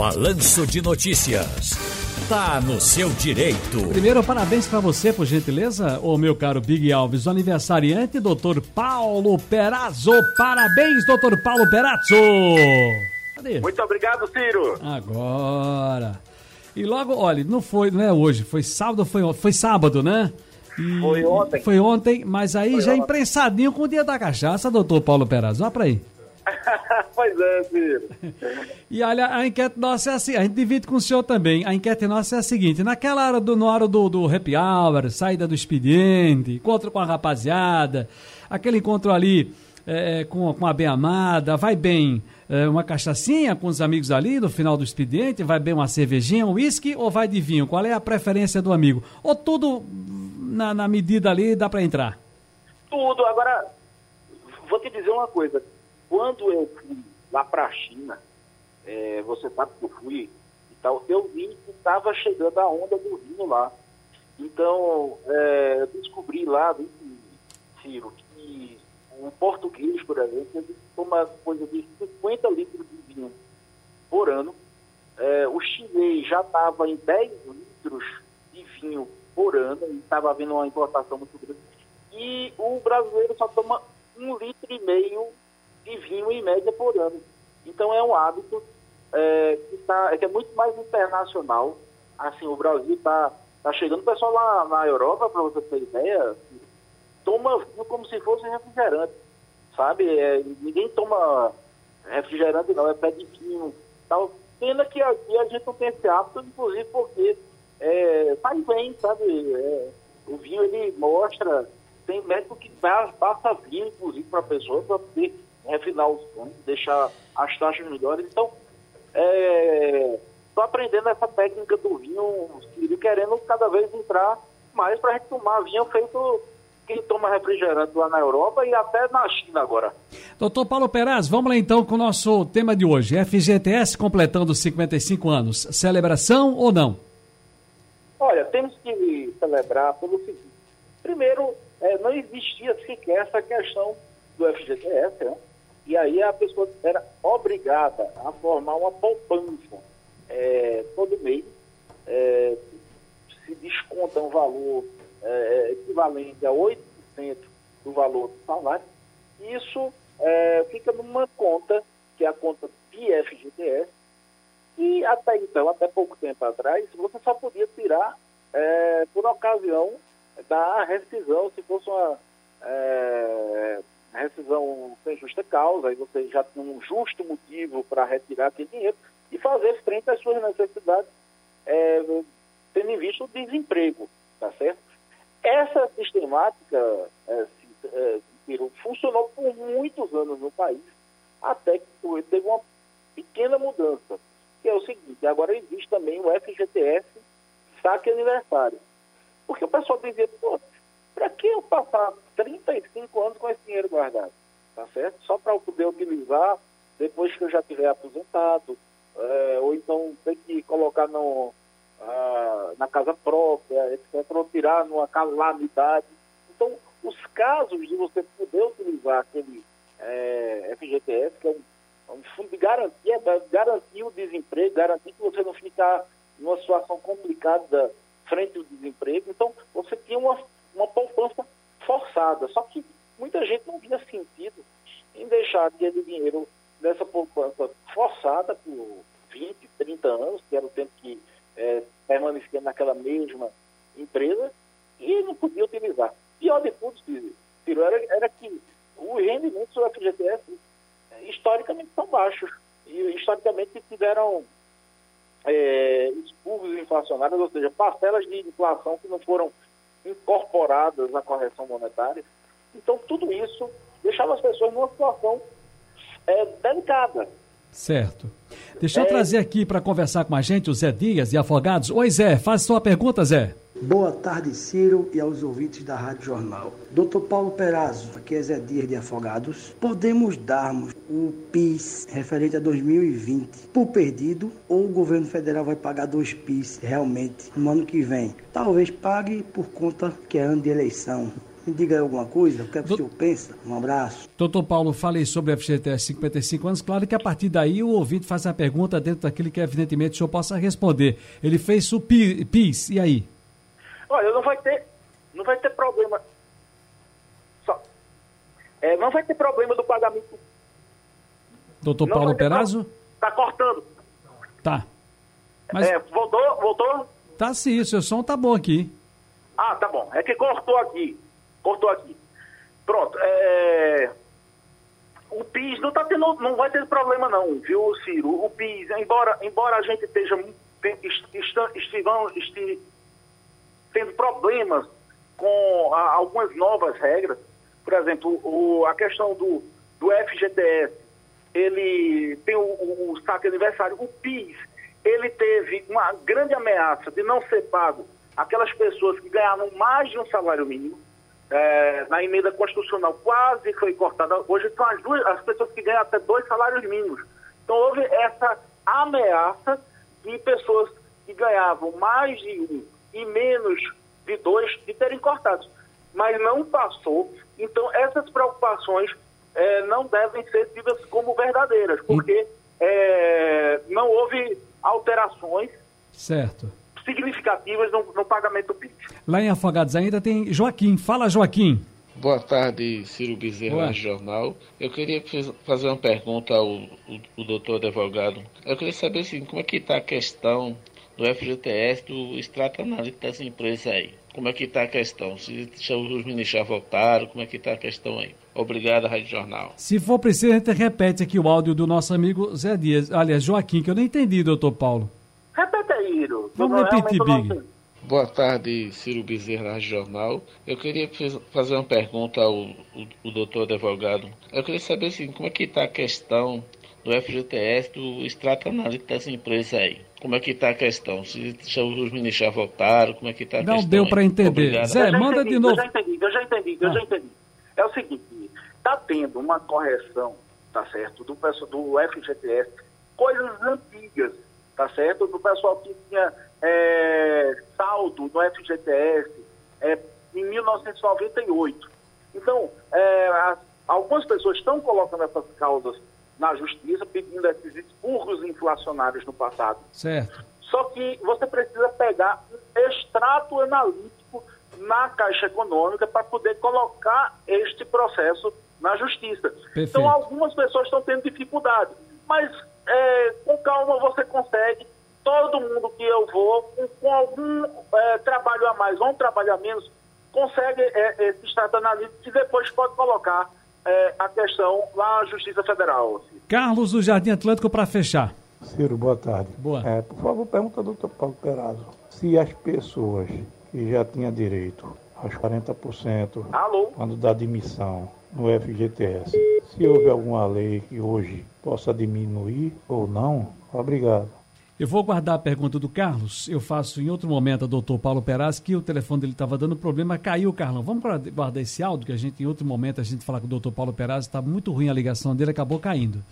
Balanço de Notícias. Tá no seu direito. Primeiro, parabéns para você, por gentileza, o meu caro Big Alves, o aniversariante, doutor Paulo Perazzo. Parabéns, doutor Paulo Perazzo. Cadê? Muito obrigado, Ciro. Agora. E logo, olha, não foi, não é hoje, foi sábado, foi, foi sábado, né? E foi ontem. Foi ontem, mas aí foi já ontem. imprensadinho com o dia da cachaça, doutor Paulo Perazzo. Olha pra aí. pois é, filho. E olha, a enquete nossa é assim, a gente divide com o senhor também. A enquete nossa é a seguinte: naquela hora do, no hora do, do happy hour, saída do expediente, encontro com a rapaziada, aquele encontro ali é, é com, com a bem amada, vai bem é, uma cachaçinha com os amigos ali no final do expediente, vai bem uma cervejinha, um uísque ou vai de vinho? Qual é a preferência do amigo? Ou tudo na, na medida ali dá para entrar? Tudo. Agora, vou te dizer uma coisa quando eu fui lá para a China, é, você sabe que eu fui e tal, eu vi que estava chegando a onda do vinho lá. Então, é, eu descobri lá, Ciro, que o português, por exemplo, toma coisa de 50 litros de vinho por ano. É, o chinês já estava em 10 litros de vinho por ano, e estava havendo uma importação muito grande. E o brasileiro só toma um litro e meio de vinho em média por ano. Então é um hábito é, que, tá, é que é muito mais internacional. Assim, o Brasil está tá chegando, o pessoal lá na Europa, para você ter ideia, toma vinho como se fosse refrigerante, sabe? É, ninguém toma refrigerante não, é pé de vinho tal. Pena que aqui a gente não tem esse hábito, inclusive porque é, faz bem, sabe? É, o vinho ele mostra, tem médico que passa vinho, inclusive, para a pessoa, para poder refinar os pontos, deixar as taxas melhores. Então, estou é, aprendendo essa técnica do vinho e querendo cada vez entrar mais para a gente tomar vinho feito quem toma refrigerante lá na Europa e até na China agora. Doutor Paulo Peraz, vamos lá então com o nosso tema de hoje. FGTS completando 55 anos. Celebração ou não? Olha, temos que celebrar pelo seguinte. Primeiro, é, não existia sequer essa questão do FGTS, né? E aí a pessoa era obrigada a formar uma poupança é, todo mês, é, se desconta um valor é, equivalente a 8% do valor do salário, isso é, fica numa conta, que é a conta PFGTS, e até então, até pouco tempo atrás, você só podia tirar é, por ocasião da rescisão, se fosse uma é, rescisão sem justa causa, aí você já tem um justo motivo para retirar aquele dinheiro e fazer frente às suas necessidades, é, tendo em vista o desemprego, tá certo? Essa sistemática é, é, funcionou por muitos anos no país, até que teve uma pequena mudança, que é o seguinte, agora existe também o FGTS saque aniversário. Porque o pessoal dizia, pô, para que eu passar 35 anos com esse dinheiro guardado? Tá certo? Só para eu poder utilizar depois que eu já tiver aposentado, é, ou então tem que colocar no, ah, na casa própria, etc., ou tirar numa calamidade. Então, os casos de você poder utilizar aquele é, FGTS, que é um, é um fundo de garantia, garantir o desemprego, garantir que você não ficar numa situação complicada frente ao desemprego. Então, você tinha uma uma poupança forçada. Só que muita gente não via sentido em deixar aquele dinheiro nessa poupança forçada por 20, 30 anos, que era o tempo que é, permanecia naquela mesma empresa, e não podia utilizar. Pior de tudo, Ciro, era, era que os rendimentos do FGTS historicamente são baixos. E historicamente tiveram é, expurgos inflacionários, ou seja, parcelas de inflação que não foram incorporadas na correção monetária. Então, tudo isso deixava as pessoas numa situação é, delicada. Certo. Deixa eu é... trazer aqui para conversar com a gente o Zé Dias, de Afogados. Oi, Zé, faz sua pergunta, Zé. Boa tarde, Ciro, e aos ouvintes da Rádio Jornal. Doutor Paulo Perazzo, aqui é Zé Dias de Afogados. Podemos darmos o PIS referente a 2020 por perdido ou o governo federal vai pagar dois PIS realmente no ano que vem? Talvez pague por conta que é ano de eleição. Me diga aí alguma coisa, o que, é que Do- o senhor pensa? Um abraço. Doutor Paulo, falei sobre o FGTS 55 anos. Claro que a partir daí o ouvinte faz a pergunta dentro daquilo que evidentemente o senhor possa responder. Ele fez o Pi- PIS, e aí? Olha, não vai ter, não vai ter problema. Só, é, não vai ter problema do pagamento. Doutor Não Paulo Perazzo? Tá cortando. Tá. Mas É, voltou, voltou? tá sim, o seu som tá bom aqui. Ah, tá bom. É que cortou aqui. Cortou aqui. Pronto. É... O PIS não, tá tendo, não vai ter problema não, viu, Ciro? O PIS, embora, embora a gente esteja estivão- esti- tendo problemas com a- algumas novas regras, por exemplo, o, a questão do, do FGTS, ele tem o, o, o saque aniversário, o PIS, ele teve uma grande ameaça de não ser pago aquelas pessoas que ganhavam mais de um salário mínimo, é, na emenda constitucional quase foi cortada. Hoje são as, duas, as pessoas que ganham até dois salários mínimos. Então houve essa ameaça de pessoas que ganhavam mais de um e menos de dois de terem cortados. Mas não passou. Então essas preocupações é, não devem ser tidas como verdadeiras, porque é, não houve alterações Certo. Significativas no, no pagamento do PIS. Lá em Afogados ainda tem Joaquim. Fala, Joaquim. Boa tarde, Ciro Bezerra, Boa. Rádio Jornal. Eu queria fazer uma pergunta ao, ao, ao doutor advogado. Eu queria saber assim, como é que está a questão do FGTS, do extrato analítico das empresas aí. Como é que está a questão? Se, se os ministros já voltaram, como é que está a questão aí? Obrigado, Rádio Jornal. Se for preciso, a gente repete aqui o áudio do nosso amigo Zé Dias. Aliás, Joaquim, que eu não entendi, doutor Paulo. Repete aí, Iro. Vamos não- repetir, não Big. Boa tarde, Ciro Bezerra, Rádio Jornal. Eu queria fazer uma pergunta ao, ao, ao doutor advogado. Eu queria saber assim, como é que está a questão do FGTS, do extrato analítico das empresas aí. Como é que está a questão? Se, se os ministros já voltaram, como é que está a Não questão deu aí? pra entender. Obrigado. Zé, manda entendi, de novo. Eu já entendi, eu já entendi, eu Ah. já entendi. É o seguinte, está tendo uma correção, tá certo, do do FGTS, coisas antigas, tá certo, do pessoal que tinha é, saldo no FGTS é, em 1998. Então, é, as- algumas pessoas estão colocando essas causas na justiça, pedindo esses expurgos inflacionários no passado. Certo. Só que você precisa pegar um extrato analítico na Caixa Econômica para poder colocar este processo na justiça. Então, algumas pessoas estão tendo dificuldade, mas é, com calma você consegue. Todo mundo que eu vou, com, com algum é, trabalho a mais ou um trabalho a menos, consegue é, esse extrato analítico e depois pode colocar é, a questão lá na Justiça Federal. Carlos do Jardim Atlântico para fechar. Ciro, boa tarde. Boa. É, por favor, pergunta ao doutor Paulo Perazzo se as pessoas que já tinham direito aos 40% Alô? quando dá admissão no FGTS, se houve alguma lei que hoje possa diminuir ou não, obrigado. Eu vou guardar a pergunta do Carlos. Eu faço em outro momento a doutor Paulo Peraz, que o telefone dele estava dando problema, caiu, Carlão. Vamos guarda- guardar esse áudio, que a gente, em outro momento, a gente falar com o doutor Paulo Peraz, está muito ruim a ligação dele, acabou caindo.